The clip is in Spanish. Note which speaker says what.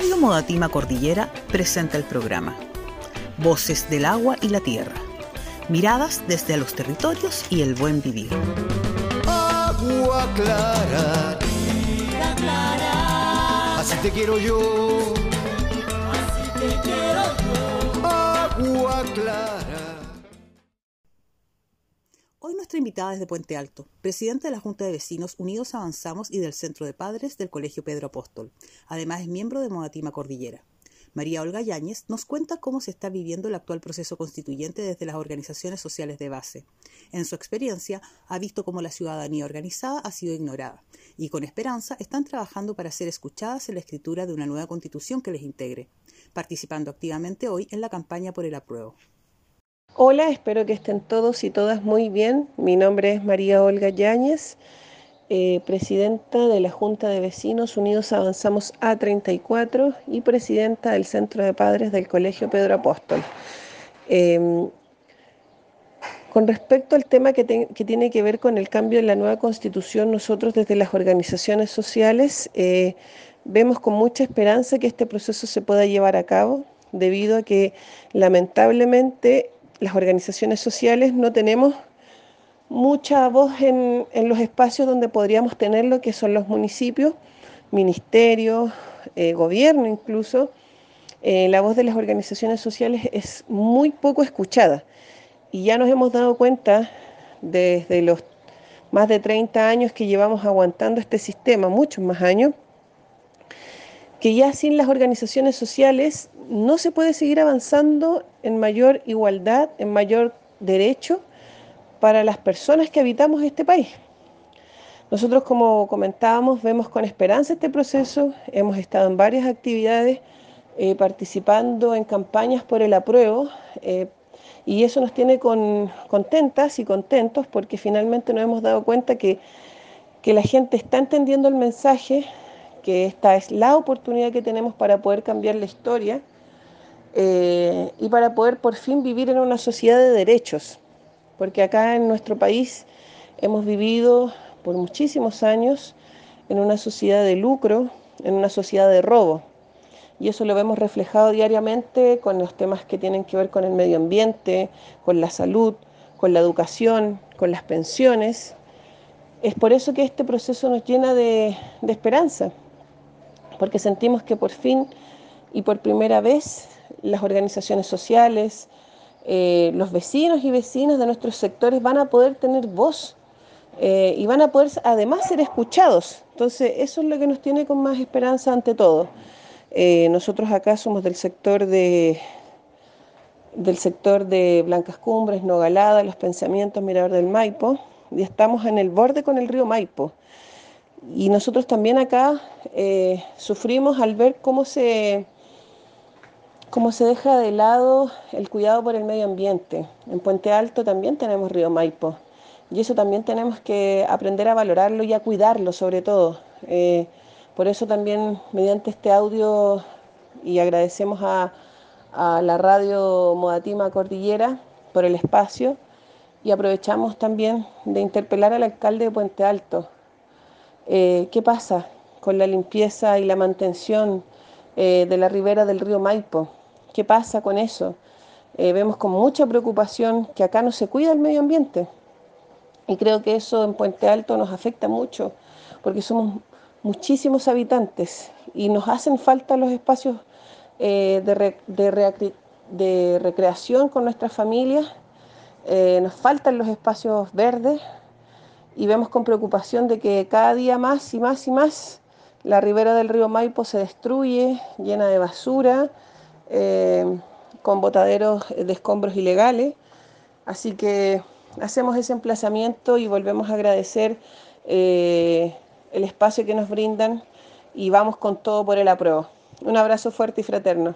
Speaker 1: Radio Modatima Cordillera presenta el programa Voces del agua y la tierra. Miradas desde los territorios y el buen vivir.
Speaker 2: Agua clara, clara, así te quiero yo.
Speaker 1: Hoy nuestra invitada es de Puente Alto, presidente de la Junta de Vecinos Unidos Avanzamos y del Centro de Padres del Colegio Pedro Apóstol. Además es miembro de Modatima Cordillera. María Olga Yáñez nos cuenta cómo se está viviendo el actual proceso constituyente desde las organizaciones sociales de base. En su experiencia, ha visto cómo la ciudadanía organizada ha sido ignorada y con esperanza están trabajando para ser escuchadas en la escritura de una nueva constitución que les integre, participando activamente hoy en la campaña por el apruebo.
Speaker 3: Hola, espero que estén todos y todas muy bien. Mi nombre es María Olga Yáñez, eh, presidenta de la Junta de Vecinos Unidos Avanzamos A34 y presidenta del Centro de Padres del Colegio Pedro Apóstol. Em, con respecto al tema que, tiene que ver con el cambio en la nueva constitución, nosotros desde las organizaciones sociales eh, vemos con mucha esperanza que este proceso se pueda llevar a cabo, debido a que lamentablemente las organizaciones sociales no tenemos mucha voz en, los espacios donde podríamos tenerlo, que son los municipios, ministerios, eh, gobierno incluso. Eh, la voz de las organizaciones sociales es muy poco escuchada y ya nos hemos dado cuenta desde los más de 30 años que llevamos aguantando este sistema, muchos más años, que ya sin las organizaciones sociales no se puede seguir avanzando en mayor igualdad, en mayor derecho para las personas que habitamos este país. Nosotros, como comentábamos, vemos con esperanza este proceso, hemos estado en varias actividades eh, participando en campañas por el apruebo eh, y eso nos tiene contentas y contentos porque finalmente nos hemos dado cuenta que, que la gente está entendiendo el mensaje, que esta es la oportunidad que tenemos para poder cambiar la historia eh, y para poder por fin vivir en una sociedad de derechos, porque acá en nuestro país hemos vivido por muchísimos años en una sociedad de lucro, en una sociedad de robo. Y eso lo vemos reflejado diariamente con los temas que tienen que ver con el medio ambiente, con la salud, con la educación, con las pensiones. Es por eso que este proceso nos llena de esperanza, porque sentimos que por fin y por primera vez las organizaciones sociales, eh, los vecinos y vecinas de nuestros sectores van a poder tener voz eh, y van a poder además ser escuchados. Entonces, eso es lo que nos tiene con más esperanza ante todo. Eh, nosotros acá somos del sector de del sector de Blancas Cumbres, Nogalada, Los Pensamientos, Mirador del Maipo, y estamos en el borde con el río Maipo. Y nosotros también acá eh, sufrimos al ver cómo se, cómo se deja de lado el cuidado por el medio ambiente. En Puente Alto también tenemos río Maipo y eso también tenemos que aprender a valorarlo y a cuidarlo sobre todo. Eh, por eso también mediante este audio y agradecemos a, a la radio Modatima Cordillera por el espacio y aprovechamos también de interpelar al alcalde de Puente Alto, eh, ¿Qué pasa con la limpieza y la mantención eh, de la ribera del río Maipo? ¿Qué pasa con eso? Eh, vemos con mucha preocupación que acá no se cuida el medio ambiente. Y creo que eso en Puente Alto nos afecta mucho, porque somos muchísimos habitantes y nos hacen falta los espacios de, de, recreación con nuestras familias, nos faltan los espacios verdes, y vemos con preocupación de que cada día más y más y más la ribera del río Maipo se destruye, llena de basura, eh, con botaderos de escombros ilegales. Así que hacemos ese emplazamiento y volvemos a agradecer eh, el espacio que nos brindan y vamos con todo por el apruebo. Un abrazo fuerte y fraterno.